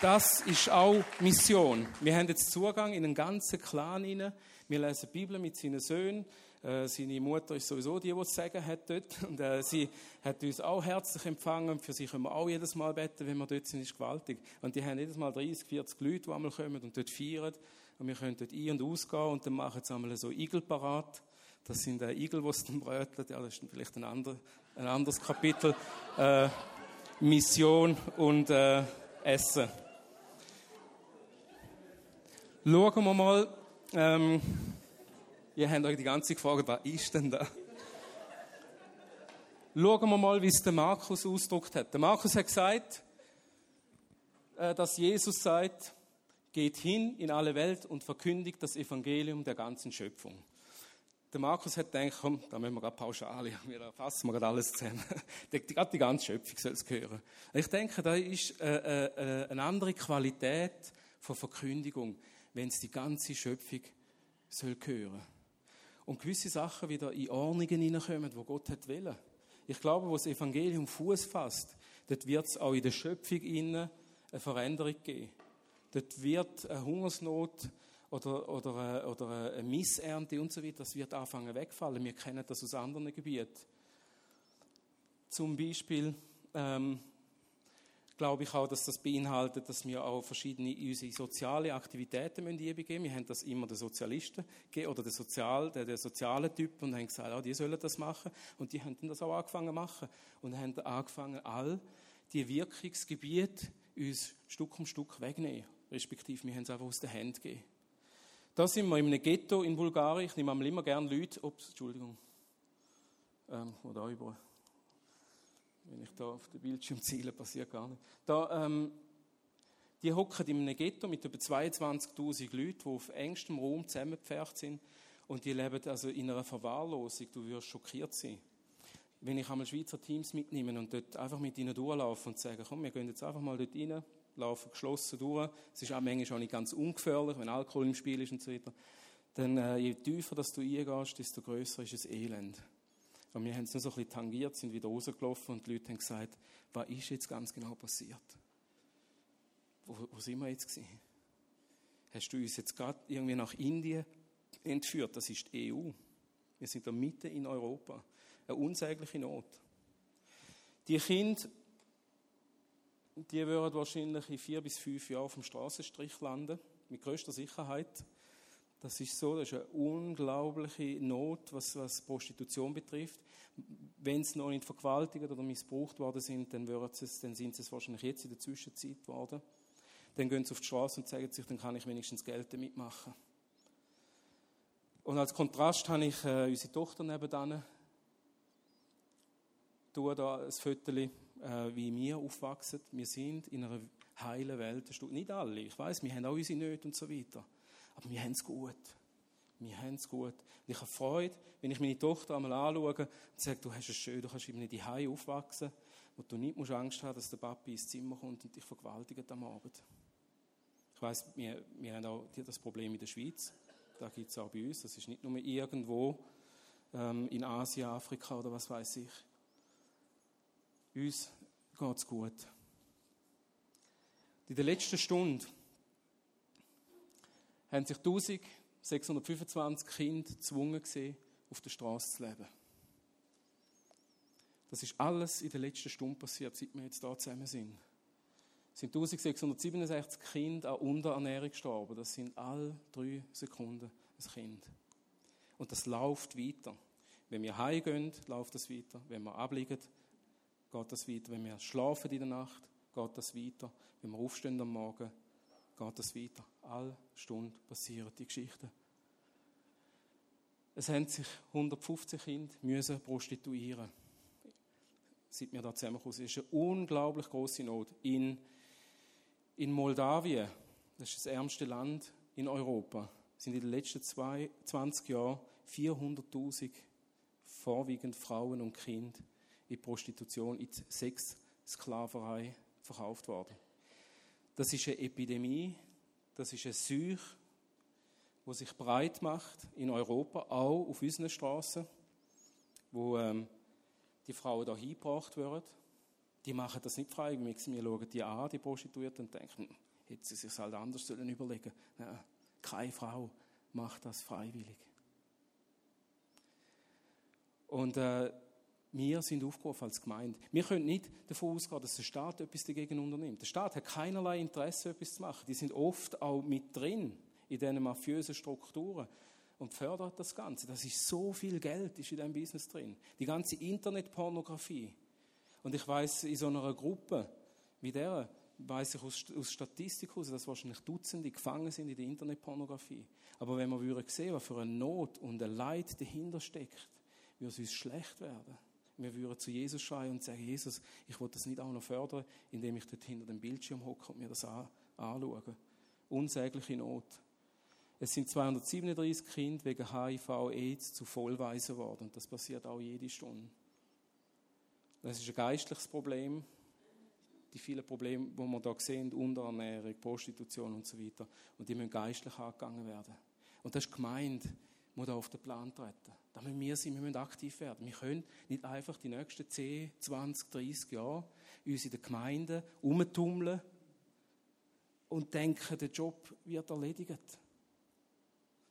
das ist auch Mission. Wir haben jetzt Zugang in einen ganzen Clan hinein. Wir lesen die Bibel mit seinen Söhnen. Äh, seine Mutter ist sowieso die, die es sagen hat dort. Und äh, sie hat uns auch herzlich empfangen. Und für sie können wir auch jedes Mal beten, wenn wir dort sind, ist gewaltig. Und die haben jedes Mal 30, 40 Leute, die einmal kommen und dort feiern. Und wir können dort ein- und ausgehen und dann machen sie einmal so Igel parat. Das sind äh, Igel, die es dann. Ja, das ist vielleicht ein, ander, ein anderes Kapitel. Äh, Mission und äh, Essen. Schauen wir mal. Ähm, ihr habt euch die ganze Zeit gefragt, was ist denn da? Schauen wir mal, wie es der Markus ausgedrückt hat. Der Markus hat gesagt, äh, dass Jesus sagt, geht hin in alle Welt und verkündigt das Evangelium der ganzen Schöpfung. Der Markus hat gedacht, komm, da müssen wir gerade pauschal, wir fassen wir gerade alles zusammen. gerade die ganze Schöpfung soll es hören. Ich denke, da ist äh, äh, eine andere Qualität von Verkündigung wenn es die ganze Schöpfung soll hören. Und gewisse Sachen wieder in Ordnungen hineinkommen, wo Gott hat wollen. Ich glaube, wo das Evangelium Fuß fasst, dort wird es auch in der Schöpfung innen eine Veränderung geben. Dort wird eine Hungersnot oder, oder, eine, oder eine Missernte und so weiter, das wird anfangen wegfallen. Wir kennen das aus anderen Gebieten. Zum Beispiel ähm, glaube ich auch, dass das beinhaltet, dass wir auch verschiedene unsere soziale Aktivitäten müssen geben. Wir haben das immer den Sozialisten gegeben, oder den, Sozial, der, der soziale Typ und haben gesagt, oh, die sollen das machen. Und die haben das auch angefangen zu machen. Und haben angefangen, all die Wirkungsgebiete uns Stück um Stück wegnehmen. Respektive, wir haben es einfach aus den Händen gegeben. Da sind wir in einem Ghetto in Bulgarien. Ich nehme immer gerne Leute, ups, Entschuldigung, ähm, oder über wenn ich da auf den Bildschirm ziele, passiert gar nicht. Da, ähm, die hocken in einem Ghetto mit über 22.000 Leuten, die auf engstem Raum zusammengepfercht sind. Und die leben also in einer Verwahrlosung. Du wirst schockiert sein. Wenn ich einmal Schweizer Teams mitnehme und dort einfach mit ihnen durchlaufe und sage, komm, wir gehen jetzt einfach mal dort rein, laufen geschlossen durch. Es ist auch manchmal auch nicht ganz ungefährlich, wenn Alkohol im Spiel ist und so weiter. Dann, äh, je tiefer dass du eingehst, desto größer ist das Elend. Und wir haben es nur so ein bisschen tangiert, sind wieder rausgelaufen und die Leute haben gesagt, was ist jetzt ganz genau passiert? Wo, wo sind wir jetzt gewesen? Hast du uns jetzt gerade irgendwie nach Indien entführt? Das ist die EU. Wir sind da mitten in Europa. Eine unsägliche Not. Die Kinder, die würden wahrscheinlich in vier bis fünf Jahren auf dem Straßenstrich landen, mit größter Sicherheit. Das ist so, das ist eine unglaubliche Not, was, was Prostitution betrifft. Wenn sie noch nicht vergewaltigt oder missbraucht worden sind, dann, es, dann sind sie es wahrscheinlich jetzt in der Zwischenzeit geworden. dann gehen sie auf die Straße und sagen sich, dann kann ich wenigstens Geld damit machen. Und als Kontrast habe ich äh, unsere Tochter nebenan. tue da ein Foto, äh, wie wir aufwachsen. Wir sind in einer heilen Welt. Nicht alle. Ich weiß, wir haben auch unsere Nöte und so weiter. Aber wir haben es gut. Wir haben es gut. Und ich habe Freude, wenn ich meine Tochter einmal anschaue und sage, du hast es schön, du kannst eben nicht die Hause aufwachsen, wo du nicht musst Angst haben, dass der Papi ins Zimmer kommt und dich vergewaltigt am Abend. Ich weiß, wir, wir haben auch das Problem in der Schweiz. Da gibt es auch bei uns. Das ist nicht nur irgendwo ähm, in Asien, Afrika oder was weiß ich. Uns geht es gut. In der letzten Stunde haben sich 1625 Kinder gezwungen gesehen, auf der Straße zu leben. Das ist alles in der letzten Stunde passiert, seit wir jetzt da zusammen sind. Es sind 1667 Kinder an Unterernährung gestorben. Das sind alle drei Sekunden ein Kind. Und das läuft weiter. Wenn wir heimgehen, läuft das weiter. Wenn wir abliegen, geht das weiter. Wenn wir schlafen in der Nacht, geht das weiter. Wenn wir aufstehen am Morgen, geht das weiter. Alle Stunden passieren die Geschichten. Es haben sich 150 Kinder müssen prostituieren seit wir da zusammenkommen. Es ist eine unglaublich große Not. In, in Moldawien, das ist das ärmste Land in Europa, sind in den letzten zwei, 20 Jahren 400.000 vorwiegend Frauen und Kinder in Prostitution, in Sexsklaverei verkauft worden. Das ist eine Epidemie, das ist eine Seuche, die sich breit macht in Europa, auch auf unseren Straßen, wo ähm, die Frauen da hingebracht werden. Die machen das nicht freiwillig. Wir schauen die an, die Prostituierten, und denken, hätten sie sich halt anders sollen überlegen. Nein, keine Frau macht das freiwillig. Und äh, wir sind aufgerufen als Gemeinde. Wir können nicht davon ausgehen, dass der Staat etwas dagegen unternimmt. Der Staat hat keinerlei Interesse, etwas zu machen. Die sind oft auch mit drin in diesen mafiösen Strukturen und fördert das Ganze. Das ist so viel Geld ist in diesem Business drin. Die ganze Internetpornografie. Und ich weiß in so einer Gruppe wie der, weiß ich aus, aus Statistik heraus, dass wahrscheinlich Dutzende gefangen sind in der Internetpornografie. Aber wenn wir würden sehen, was für eine Not und ein Leid dahinter steckt, würde es uns schlecht werden. Wir würden zu Jesus schreien und sagen, Jesus, ich will das nicht auch noch fördern, indem ich dort hinter dem Bildschirm hocke und mir das anschaue. Unsägliche Not. Es sind 237 Kinder wegen HIV-AIDS zu Vollweisen worden. Und das passiert auch jede Stunde. Das ist ein geistliches Problem. Die vielen Probleme, die wir hier sehen, Unterernährung, Prostitution und so weiter. Und die müssen geistlich angegangen werden. Und das ist gemeint, muss da auf den Plan treten. Da müssen wir sein, wir müssen aktiv werden. Wir können nicht einfach die nächsten 10, 20, 30 Jahre uns in der Gemeinde umtummeln und denken, der Job wird erledigt.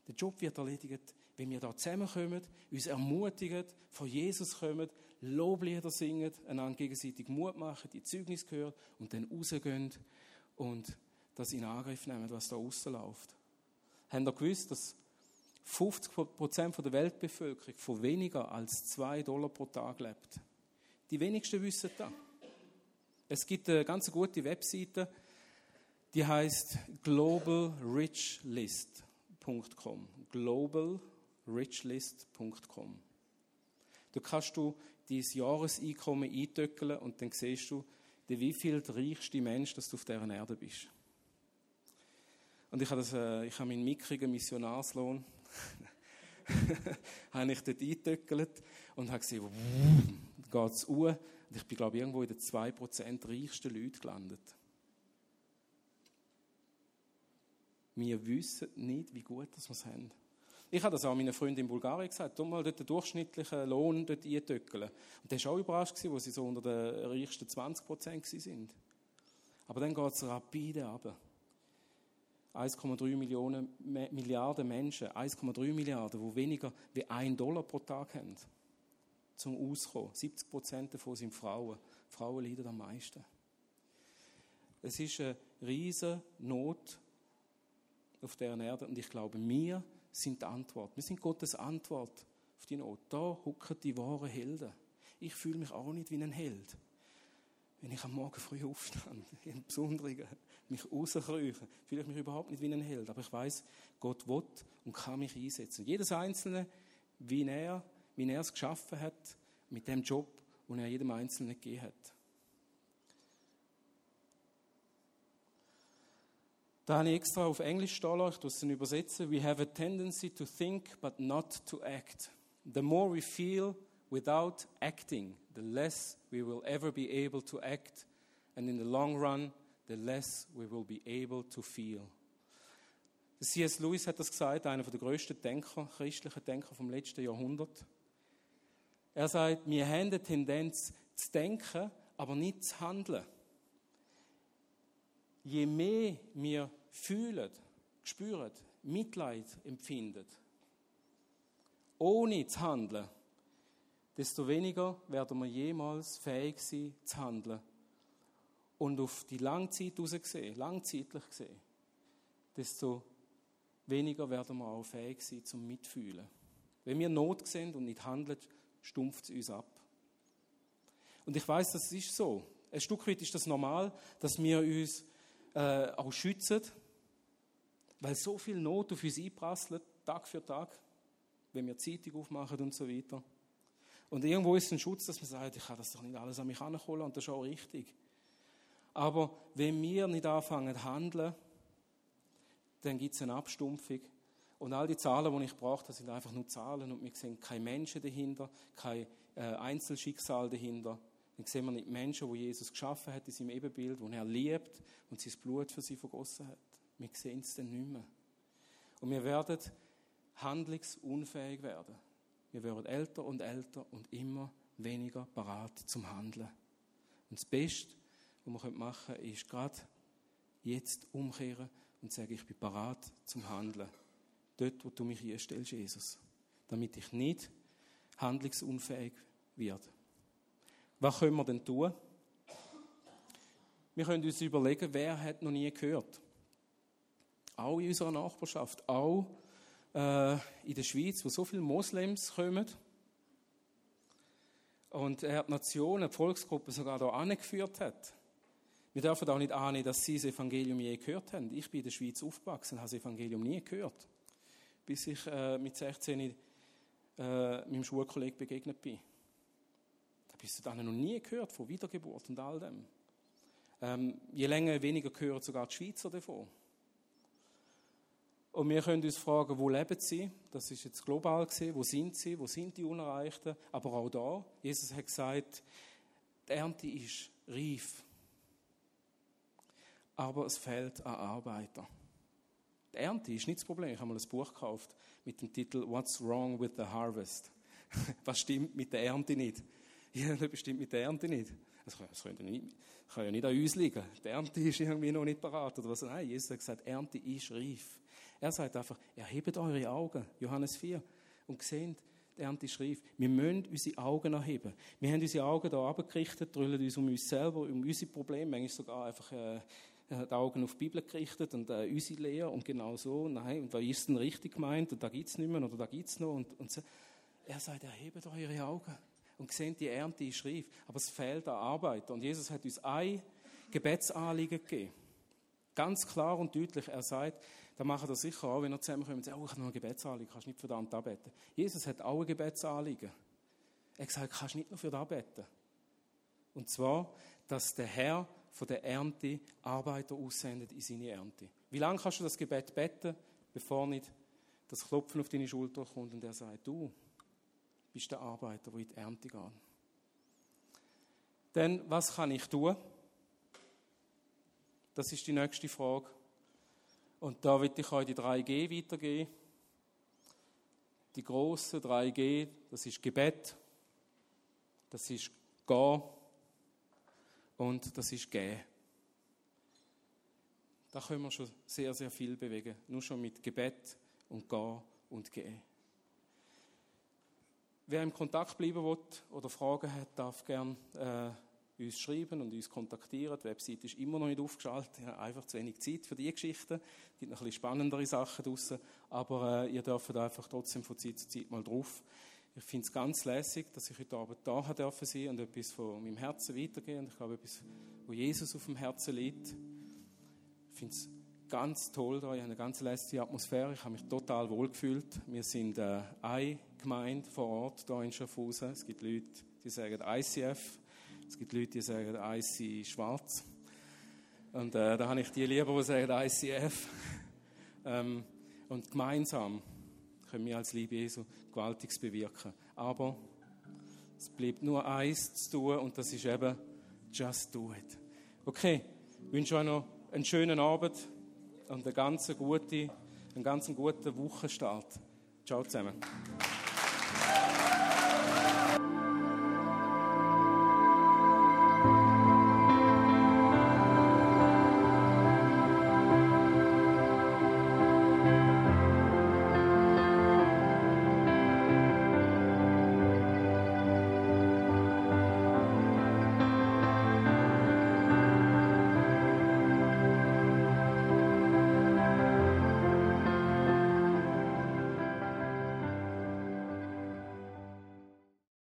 Der Job wird erledigt, wenn wir da zusammenkommen, uns ermutigen, von Jesus kommen, Loblieder singen, einander gegenseitig Mut machen, die Zeugnis hören und dann rausgehen und das in Angriff nehmen, was da rausläuft. Haben ihr gewusst, dass 50 Prozent der Weltbevölkerung von weniger als 2 Dollar pro Tag lebt? Die wenigsten wissen das. Es gibt eine ganz gute Webseite, die heißt Global Rich List globalrichlist.com. globalrichlist.com. Da kannst du dein Jahreseinkommen eintöckeln und dann siehst du, wie viel der reichste Mensch, dass du auf dieser Erde bist. Und ich habe, das, äh, ich habe meinen mickrigen Missionarslohn habe ich dort eingetöckelt und habe gesehen, geht es um. Und ich bin, glaube ich, irgendwo in den 2% reichsten Leuten gelandet. Wir wissen nicht, wie gut wir es haben. Ich habe das auch meinen Freunden in Bulgarien gesagt. Du mal dort den durchschnittlichen Lohn dort eintöckeln. Und der war auch überrascht, wo sie so unter den reichsten 20 Prozent sind. Aber dann geht es rapide ab. 1,3 Millionen Milliarden Menschen, 1,3 Milliarden, die weniger wie 1 Dollar pro Tag haben, zum Auskommen. 70 Prozent davon sind Frauen. Frauen leiden am meisten. Es ist eine riesige Not auf dieser Erde. Und ich glaube, wir sind die Antwort. Wir sind Gottes Antwort auf die Not. Da hocken die wahren Helden. Ich fühle mich auch nicht wie ein Held. wenn ich am Morgen früh aufstehe, im Besonderen, mich rauskrieche, fühle ich mich überhaupt nicht wie ein Held, aber ich weiß, Gott will und kann mich einsetzen. jedes Einzelne, wie er, wie er es geschaffen hat, mit dem Job, den er jedem Einzelnen gegeben hat. Da habe ich extra auf Englisch stehen ich es übersetzen. We have a tendency to think but not to act. The more we feel without acting, the less we will ever be able to act. And in the long run, the less we will be able to feel. C.S. Lewis hat das gesagt, einer der größten Denker, christlichen Denker vom letzten Jahrhundert. Er sagt, wir haben die Tendenz zu denken, aber nicht zu handeln. Je mehr wir fühlen, spüren, Mitleid empfinden, ohne zu handeln, desto weniger werden wir jemals fähig sein, zu handeln. Und auf die Langzeit gesehen, langzeitlich gesehen, desto weniger werden wir auch fähig sein zum Mitfühlen. Wenn wir Not sehen und nicht handeln, stumpft es uns ab. Und ich weiß, das ist so. Ein Stück weit ist das normal, dass wir uns äh, auch schützen, weil so viel Not auf uns einprasselt, Tag für Tag, wenn wir Zeitung aufmachen und so weiter. Und irgendwo ist ein Schutz, dass man sagt, ich kann das doch nicht alles an mich heranholen und das ist auch richtig. Aber wenn wir nicht anfangen zu handeln, dann gibt es eine Abstumpfung. Und all die Zahlen, die ich brauche, sind einfach nur Zahlen und wir sehen keine Menschen dahinter, kein äh, Einzelschicksal dahinter. Dann sehen wir nicht Menschen, die Jesus geschaffen hat in seinem Ebenbild, die er liebt und sein Blut für sie vergossen hat. Wir sehen es dann nicht mehr. Und wir werden handlungsunfähig werden. Wir werden älter und älter und immer weniger parat zum Handeln. Und das Beste, was wir machen können, ist gerade jetzt umkehren und sagen, ich bin parat zum Handeln. Dort, wo du mich einstellst, Jesus. Damit ich nicht handlungsunfähig werde. Was können wir denn tun? Wir können uns überlegen, wer hat noch nie gehört. Auch in unserer Nachbarschaft, auch äh, in der Schweiz, wo so viele Moslems kommen. Und er hat Nationen, Volksgruppen sogar hier angeführt hat. Wir dürfen auch nicht ahnen, dass sie das Evangelium je gehört haben. Ich bin in der Schweiz aufgewachsen, und habe das Evangelium nie gehört. Bis ich äh, mit 16 äh, meinem Schulkollegen begegnet bin. Da bist du dann noch nie gehört von Wiedergeburt und all dem. Ähm, je länger, weniger hören sogar die Schweizer davon. Und wir können uns fragen, wo leben sie? Das ist jetzt global gesehen. Wo sind sie? Wo sind die Unerreichten? Aber auch da, Jesus hat gesagt, die Ernte ist reif aber es fehlt an Arbeiter. Die Ernte ist nicht das Problem. Ich habe mal ein Buch gekauft mit dem Titel What's Wrong with the Harvest? Was stimmt mit der Ernte nicht? Ja, das stimmt mit der Ernte nicht. Das kann, das kann, nicht, kann ja nicht an uns liegen. Die Ernte ist irgendwie noch nicht parat oder was. Nein, Jesus hat gesagt, Ernte ist reif. Er sagt einfach, erhebt eure Augen, Johannes 4, und seht, die Ernte ist reif. Wir müssen unsere Augen erheben. Wir haben unsere Augen hier abgerichtet, drüllen uns um uns selber, um unsere Probleme, manchmal sogar einfach äh, er hat die Augen auf die Bibel gerichtet und äh, unsere Lehre und genau so, nein, und was ist denn richtig gemeint und da gibt es nicht mehr oder da gibt es noch und, und so. Er sagt, erhebt eure Augen und seht, die Ernte ist reif, aber es fehlt an Arbeit und Jesus hat uns ein Gebetsanliegen gegeben. Ganz klar und deutlich, er sagt, da machen das sicher auch, wenn er zusammenkommt und sagt, oh, ich habe noch ein Gebetsanliegen, kannst nicht für den anbeten. Jesus hat auch ein Gebetsanliegen. Er hat gesagt, kannst nicht nur für den beten. Und zwar, dass der Herr von der Ernte Arbeiter aussendet in seine Ernte. Wie lange kannst du das Gebet beten, bevor nicht das Klopfen auf deine Schulter kommt und er sagt, du bist der Arbeiter, der in die Ernte geht. Denn was kann ich tun? Das ist die nächste Frage. Und da will ich euch die 3G weitergeben. Die grossen 3G, das ist Gebet, das ist Gehen und das ist Gehen. Da können wir schon sehr, sehr viel bewegen. Nur schon mit Gebet und Gehen und Gehen. Wer im Kontakt bleiben will oder Fragen hat, darf gerne äh, uns schreiben und uns kontaktieren. Die Website ist immer noch nicht aufgeschaltet. Ich habe einfach zu wenig Zeit für diese Geschichten. Es gibt noch ein bisschen spannendere Sachen draussen. Aber äh, ihr dürft einfach trotzdem von Zeit zu Zeit mal drauf. Ich finde es ganz lässig, dass ich heute Abend da sein und etwas von meinem Herzen weitergehen. Und ich glaube, etwas, wo Jesus auf dem Herzen liegt. Ich finde es ganz toll da. Ich habe eine ganz lässige Atmosphäre. Ich habe mich total wohl gefühlt. Wir sind äh, eine Gemeinde vor Ort hier in Schaffhausen. Es gibt Leute, die sagen ICF. Es gibt Leute, die sagen IC Schwarz. Und äh, da habe ich die lieber, die sagen ICF. ähm, und gemeinsam können wir als Liebe Jesu Gewaltiges bewirken. Aber es bleibt nur eins zu tun und das ist eben just do it. Okay, ich wünsche euch noch einen schönen Abend und einen ganz guten, einen ganz guten Wochenstart. Ciao zusammen.